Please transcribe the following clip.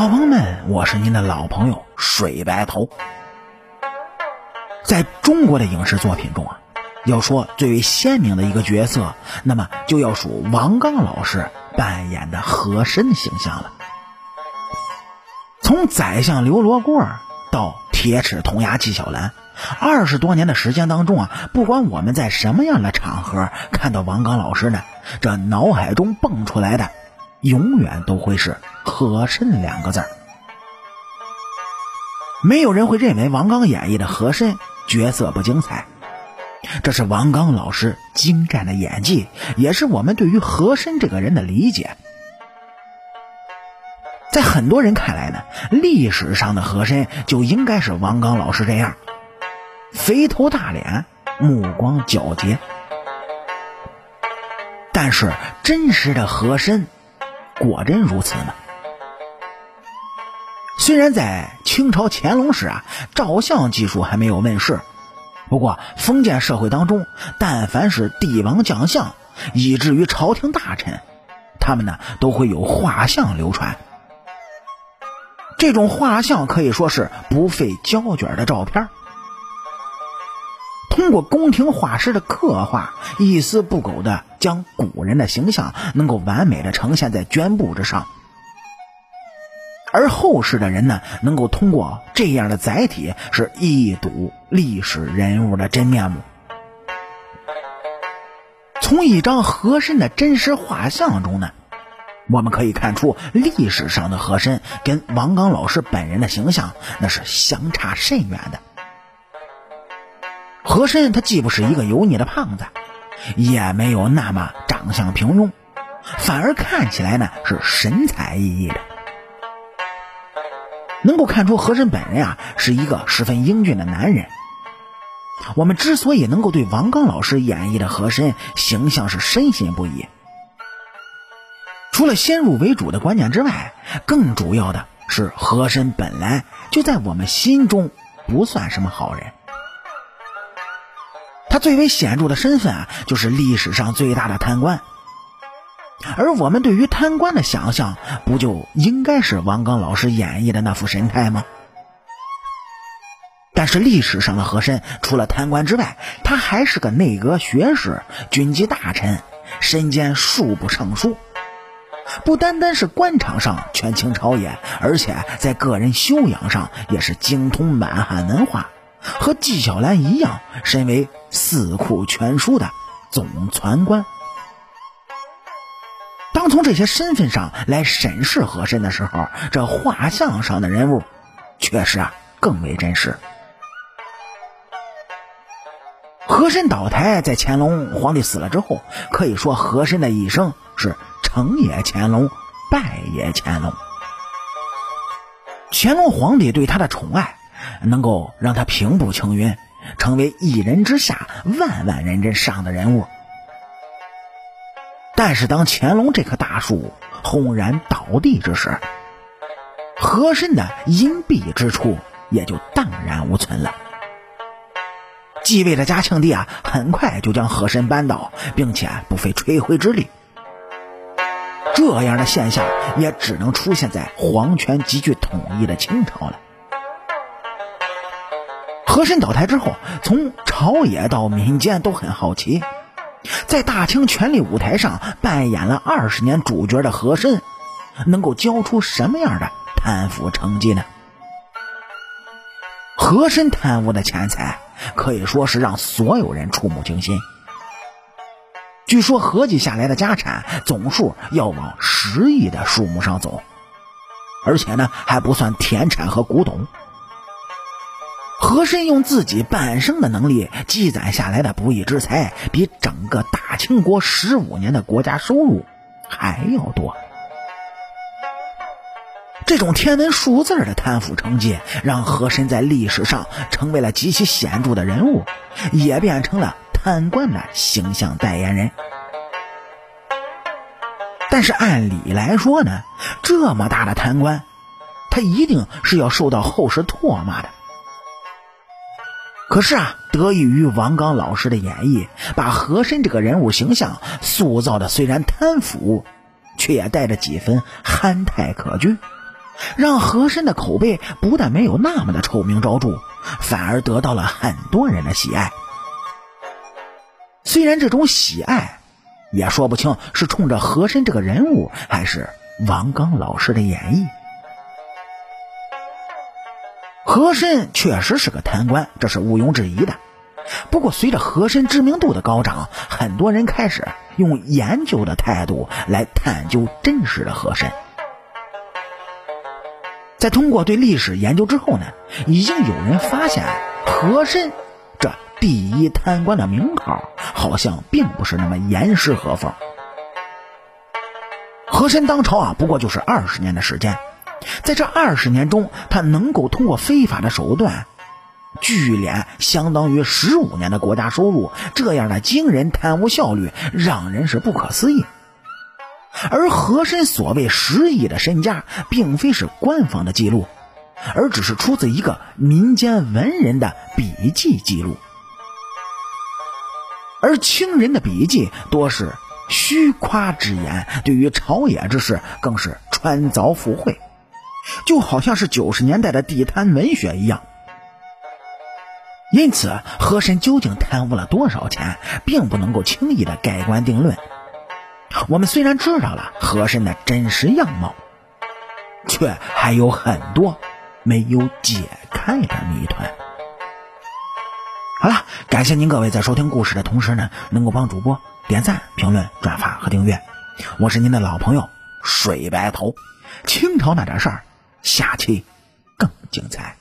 小朋友们，我是您的老朋友水白头。在中国的影视作品中啊，要说最为鲜明的一个角色，那么就要数王刚老师扮演的和珅形象了。从宰相刘罗锅到铁齿铜牙纪晓岚，二十多年的时间当中啊，不管我们在什么样的场合看到王刚老师呢，这脑海中蹦出来的，永远都会是和珅两个字儿。没有人会认为王刚演绎的和珅角色不精彩，这是王刚老师精湛的演技，也是我们对于和珅这个人的理解。在很多人看来呢，历史上的和珅就应该是王刚老师这样，肥头大脸，目光皎洁。但是真实的和珅，果真如此吗？虽然在清朝乾隆时啊，照相技术还没有问世，不过封建社会当中，但凡是帝王将相，以至于朝廷大臣，他们呢都会有画像流传。这种画像可以说是不费胶卷的照片，通过宫廷画师的刻画，一丝不苟的将古人的形象能够完美的呈现在绢布之上，而后世的人呢，能够通过这样的载体，是一睹历史人物的真面目。从一张和珅的真实画像中呢。我们可以看出，历史上的和珅跟王刚老师本人的形象那是相差甚远的。和珅他既不是一个油腻的胖子，也没有那么长相平庸，反而看起来呢是神采奕奕的，能够看出和珅本人啊是一个十分英俊的男人。我们之所以能够对王刚老师演绎的和珅形象是深信不疑。除了先入为主的观念之外，更主要的是和珅本来就在我们心中不算什么好人。他最为显著的身份啊，就是历史上最大的贪官。而我们对于贪官的想象，不就应该是王刚老师演绎的那副神态吗？但是历史上的和珅，除了贪官之外，他还是个内阁学士、军机大臣，身兼数部尚书。不单单是官场上权倾朝野，而且在个人修养上也是精通满汉文化，和纪晓岚一样，身为四库全书的总传官。当从这些身份上来审视和珅的时候，这画像上的人物，确实啊更为真实。和珅倒台，在乾隆皇帝死了之后，可以说和珅的一生是。成也乾隆，败也乾隆。乾隆皇帝对他的宠爱，能够让他平步青云，成为一人之下，万万人之上的人物。但是，当乾隆这棵大树轰然倒地之时，和珅的隐蔽之处也就荡然无存了。继位的嘉庆帝啊，很快就将和珅扳倒，并且不费吹灰之力。这样的现象也只能出现在皇权极具统一的清朝了。和珅倒台之后，从朝野到民间都很好奇，在大清权力舞台上扮演了二十年主角的和珅，能够交出什么样的贪腐成绩呢？和珅贪污的钱财可以说是让所有人触目惊心。据说合计下来的家产总数要往十亿的数目上走，而且呢还不算田产和古董。和珅用自己半生的能力积攒下来的不义之财，比整个大清国十五年的国家收入还要多。这种天文数字的贪腐成绩，让和珅在历史上成为了极其显著的人物，也变成了。贪官的形象代言人，但是按理来说呢，这么大的贪官，他一定是要受到后世唾骂的。可是啊，得益于王刚老师的演绎，把和珅这个人物形象塑造的虽然贪腐，却也带着几分憨态可掬，让和珅的口碑不但没有那么的臭名昭著，反而得到了很多人的喜爱。虽然这种喜爱，也说不清是冲着和珅这个人物，还是王刚老师的演绎。和珅确实是个贪官，这是毋庸置疑的。不过，随着和珅知名度的高涨，很多人开始用研究的态度来探究真实的和珅。在通过对历史研究之后呢，已经有人发现和珅这第一贪官的名号好像并不是那么严丝合缝。和珅当朝啊，不过就是二十年的时间，在这二十年中，他能够通过非法的手段。聚敛相当于十五年的国家收入，这样的惊人贪污效率让人是不可思议。而和珅所谓十亿的身家，并非是官方的记录，而只是出自一个民间文人的笔记记录。而清人的笔记多是虚夸之言，对于朝野之事更是穿凿附会，就好像是九十年代的地摊文学一样。因此，和珅究竟贪污了多少钱，并不能够轻易的盖棺定论。我们虽然知道了和珅的真实样貌，却还有很多没有解开的谜团。好了，感谢您各位在收听故事的同时呢，能够帮主播点赞、评论、转发和订阅。我是您的老朋友水白头，清朝那点事儿，下期更精彩。